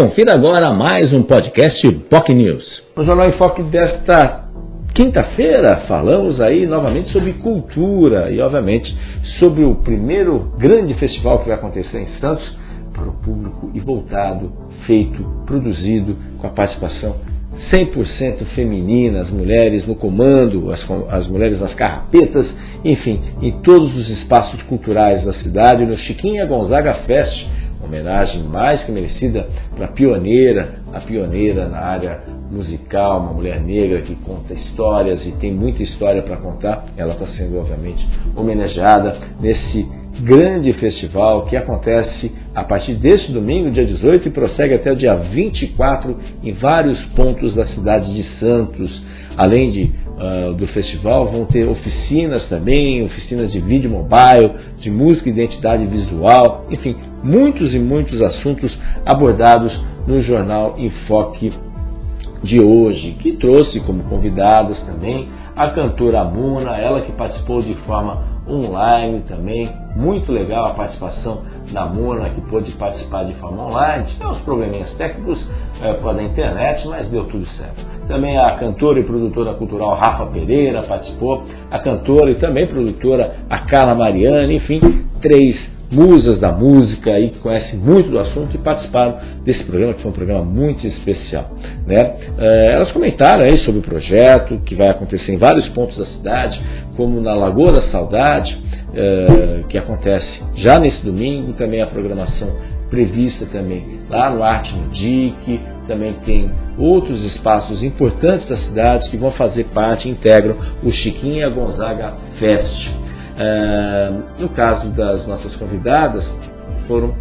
Confira agora mais um podcast POC News. No Jornal em Foque desta quinta-feira falamos aí novamente sobre cultura e obviamente sobre o primeiro grande festival que vai acontecer em Santos para o público e voltado, feito, produzido com a participação 100% feminina, as mulheres no comando, as, as, mulheres nas carrapetas, enfim, em todos os espaços culturais da cidade, no Chiquinha Gonzaga Fest, homenagem mais que merecida para a pioneira, a pioneira na área musical, uma mulher negra que conta histórias e tem muita história para contar. Ela está sendo, obviamente, homenageada nesse grande festival que acontece a partir deste domingo, dia 18, e prossegue até o dia 24 em vários pontos da cidade de Santos. Além de, uh, do festival, vão ter oficinas também, oficinas de vídeo mobile, de música identidade visual, enfim, muitos e muitos assuntos abordados no jornal Enfoque de hoje, que trouxe como convidados também a cantora Muna, ela que participou de forma online também, muito legal a participação da Muna, que pôde participar de forma online, tivemos probleminhas técnicos é, da internet, mas deu tudo certo. Também a cantora e produtora cultural Rafa Pereira participou, a cantora e também produtora a Carla Mariana, enfim, três musas da música aí que conhecem muito do assunto e participaram desse programa, que foi um programa muito especial. Né? É, elas comentaram aí sobre o projeto que vai acontecer em vários pontos da cidade, como na Lagoa da Saudade, é, que acontece já nesse domingo, também a programação prevista também lá no Arte no DIC, também tem outros espaços importantes da cidade que vão fazer parte, integram o Chiquinha Gonzaga Fest. É, no caso das nossas convidadas, foram,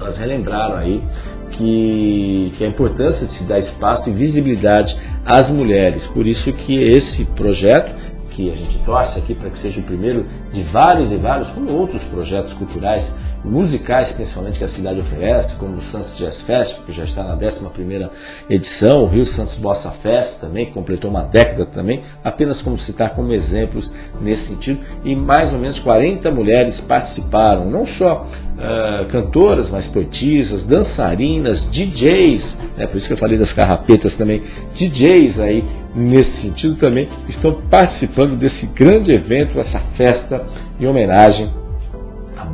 elas relembraram aí que, que a importância de se dar espaço e visibilidade às mulheres. Por isso que esse projeto, que a gente torce aqui para que seja o primeiro de vários e vários, como outros projetos culturais musicais, principalmente, que a cidade oferece, como o Santos Jazz Fest, que já está na 11 edição, o Rio Santos Bossa Fest também, que completou uma década também, apenas como citar como exemplos nesse sentido, e mais ou menos 40 mulheres participaram, não só uh, cantoras, mas poetisas, dançarinas, DJs, né, por isso que eu falei das carrapetas também, DJs aí nesse sentido também, estão participando desse grande evento, essa festa em homenagem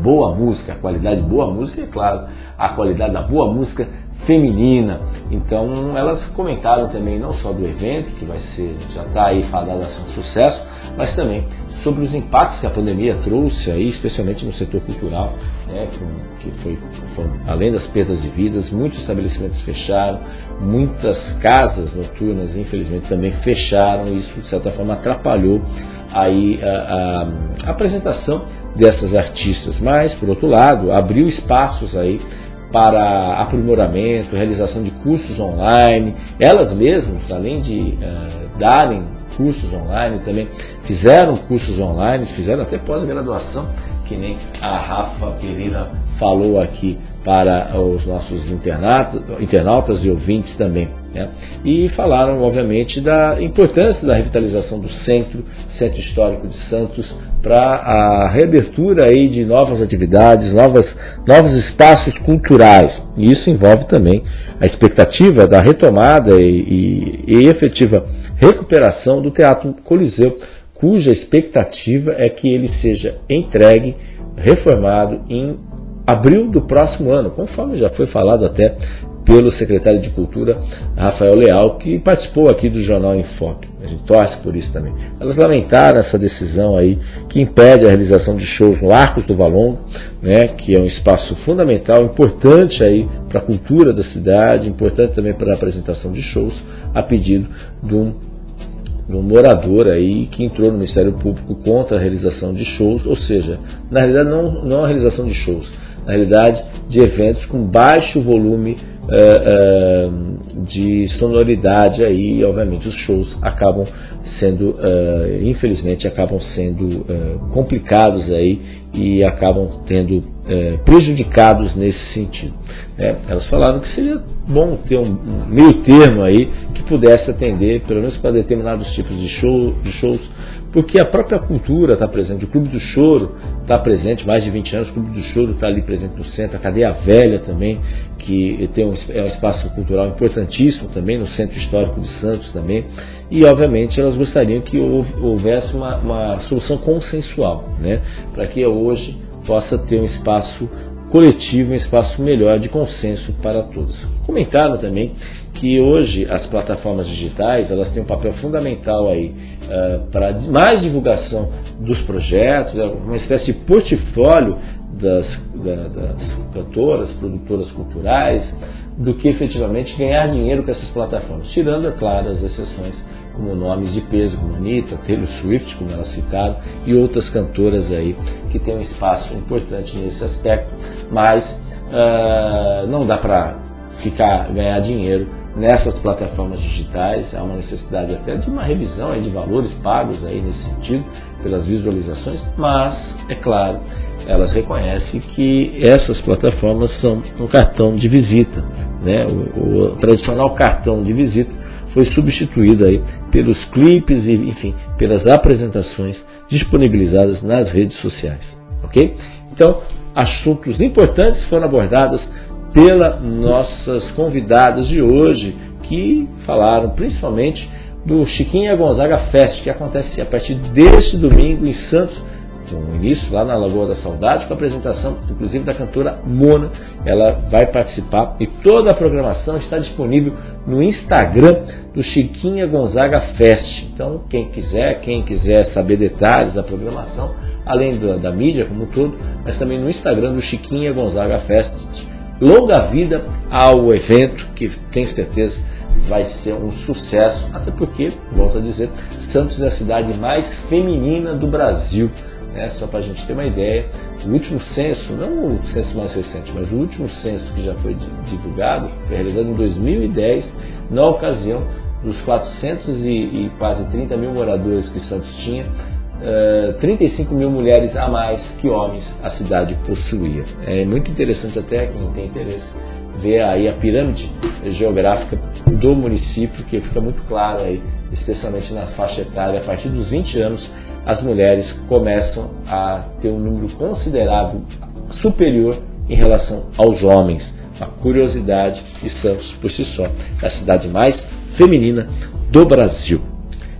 boa música, a qualidade de boa música é claro, a qualidade da boa música feminina. Então, elas comentaram também não só do evento, que vai ser, já está aí fadado a ser um sucesso, mas também sobre os impactos que a pandemia trouxe aí, especialmente no setor cultural, né, que, foi, foi, além das perdas de vidas, muitos estabelecimentos fecharam, muitas casas noturnas, infelizmente, também fecharam, e isso de certa forma atrapalhou aí a, a, a apresentação dessas artistas, mas, por outro lado, abriu espaços aí para aprimoramento, realização de cursos online. Elas mesmas, além de uh, darem cursos online, também fizeram cursos online, fizeram até pós-graduação, que nem a Rafa Pereira falou aqui para os nossos internautas e ouvintes também. Né? E falaram, obviamente, da importância da revitalização do centro, Centro Histórico de Santos, para a reabertura aí de novas atividades, novas, novos espaços culturais. E isso envolve também a expectativa da retomada e, e, e efetiva recuperação do Teatro Coliseu, cuja expectativa é que ele seja entregue, reformado em abril do próximo ano, conforme já foi falado até pelo secretário de Cultura, Rafael Leal, que participou aqui do Jornal Enfoque. A gente torce por isso também. Elas lamentaram essa decisão aí que impede a realização de shows no Arcos do Valongo, né, que é um espaço fundamental, importante aí para a cultura da cidade, importante também para a apresentação de shows, a pedido de um, um morador aí que entrou no Ministério Público contra a realização de shows, ou seja, na realidade não, não a realização de shows, na realidade de eventos com baixo volume uh, de sonoridade aí, obviamente os shows acabam sendo, uh, infelizmente, acabam sendo complicados aí e acabam tendo é, prejudicados nesse sentido. É, elas falaram que seria bom ter um, meio termo aí que pudesse atender, pelo menos para determinados tipos de, show, de shows, porque a própria cultura está presente, o Clube do Choro está presente, mais de 20 anos, o Clube do Choro está ali presente no centro, a Cadeia Velha também, que tem um, é um espaço cultural importantíssimo também, no Centro Histórico de Santos também, e obviamente elas gostariam que houvesse uma, uma solução consensual, né, para que hoje possa ter um espaço coletivo, um espaço melhor de consenso para todos. Comentaram também que hoje as plataformas digitais elas têm um papel fundamental aí uh, para mais divulgação dos projetos, é uma espécie de portfólio das, da, das cantoras, produtoras culturais, do que efetivamente ganhar dinheiro com essas plataformas, tirando, é claro, as exceções como nomes de peso, como Anitta, Taylor Swift, como ela citaram, e outras cantoras aí que têm um espaço importante nesse aspecto, mas uh, não dá para ficar ganhar dinheiro nessas plataformas digitais, há uma necessidade até de uma revisão aí de valores pagos aí nesse sentido, pelas visualizações, mas, é claro, elas reconhecem que essas plataformas são um cartão de visita, né? o, o tradicional cartão de visita foi substituído aí pelos clipes e, enfim, pelas apresentações disponibilizadas nas redes sociais, ok? Então, assuntos importantes foram abordados pelas nossas convidadas de hoje, que falaram principalmente do Chiquinha Gonzaga Fest, que acontece a partir deste domingo em Santos, com início lá na Lagoa da Saudade, com a apresentação, inclusive, da cantora Mona. Ela vai participar e toda a programação está disponível no Instagram do Chiquinha Gonzaga Fest. Então, quem quiser, quem quiser saber detalhes da programação, além da, da mídia como um todo, mas também no Instagram do Chiquinha Gonzaga Fest. Longa vida ao evento, que tenho certeza vai ser um sucesso, até porque, volto a dizer, Santos é a cidade mais feminina do Brasil. Né? Só para a gente ter uma ideia, o último censo, não o censo mais recente, mas o último censo que já foi divulgado, foi realizado em 2010, na ocasião dos 400 e, e quase 30 mil moradores que Santos tinha, uh, eh, 35 mil mulheres a mais que homens a cidade possuía. É muito interessante até quem tem interesse ver aí a pirâmide geográfica do município, que fica muito claro aí, especialmente na faixa etária, a partir dos 20 anos, as mulheres começam a ter um número considerável superior em relação aos homens uma curiosidade e Santos, por si só, é a cidade mais feminina do Brasil.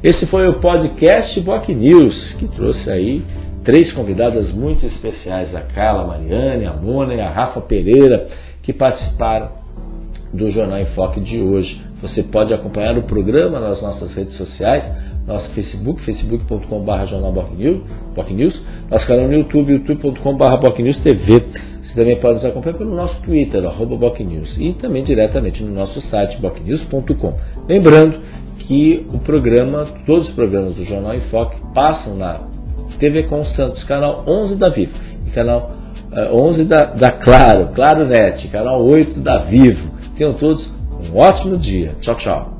Esse foi o podcast Boc News, que trouxe aí três convidadas muito especiais, a Carla Mariane, a Mona e a Rafa Pereira, que participaram do Jornal em Foque de hoje. Você pode acompanhar o programa nas nossas redes sociais, nosso Facebook, facebook.com.br jornal News, nosso canal no YouTube, youtube.com.br TV. Você também pode nos acompanhar pelo nosso Twitter, arroba BocNews, e também diretamente no nosso site, bocnews.com. Lembrando que o programa, todos os programas do Jornal em Foque passam na TV Com Santos, canal 11 da Vivo, canal uh, 11 da, da Claro, Claro Net, canal 8 da Vivo. Tenham todos um ótimo dia. Tchau, tchau.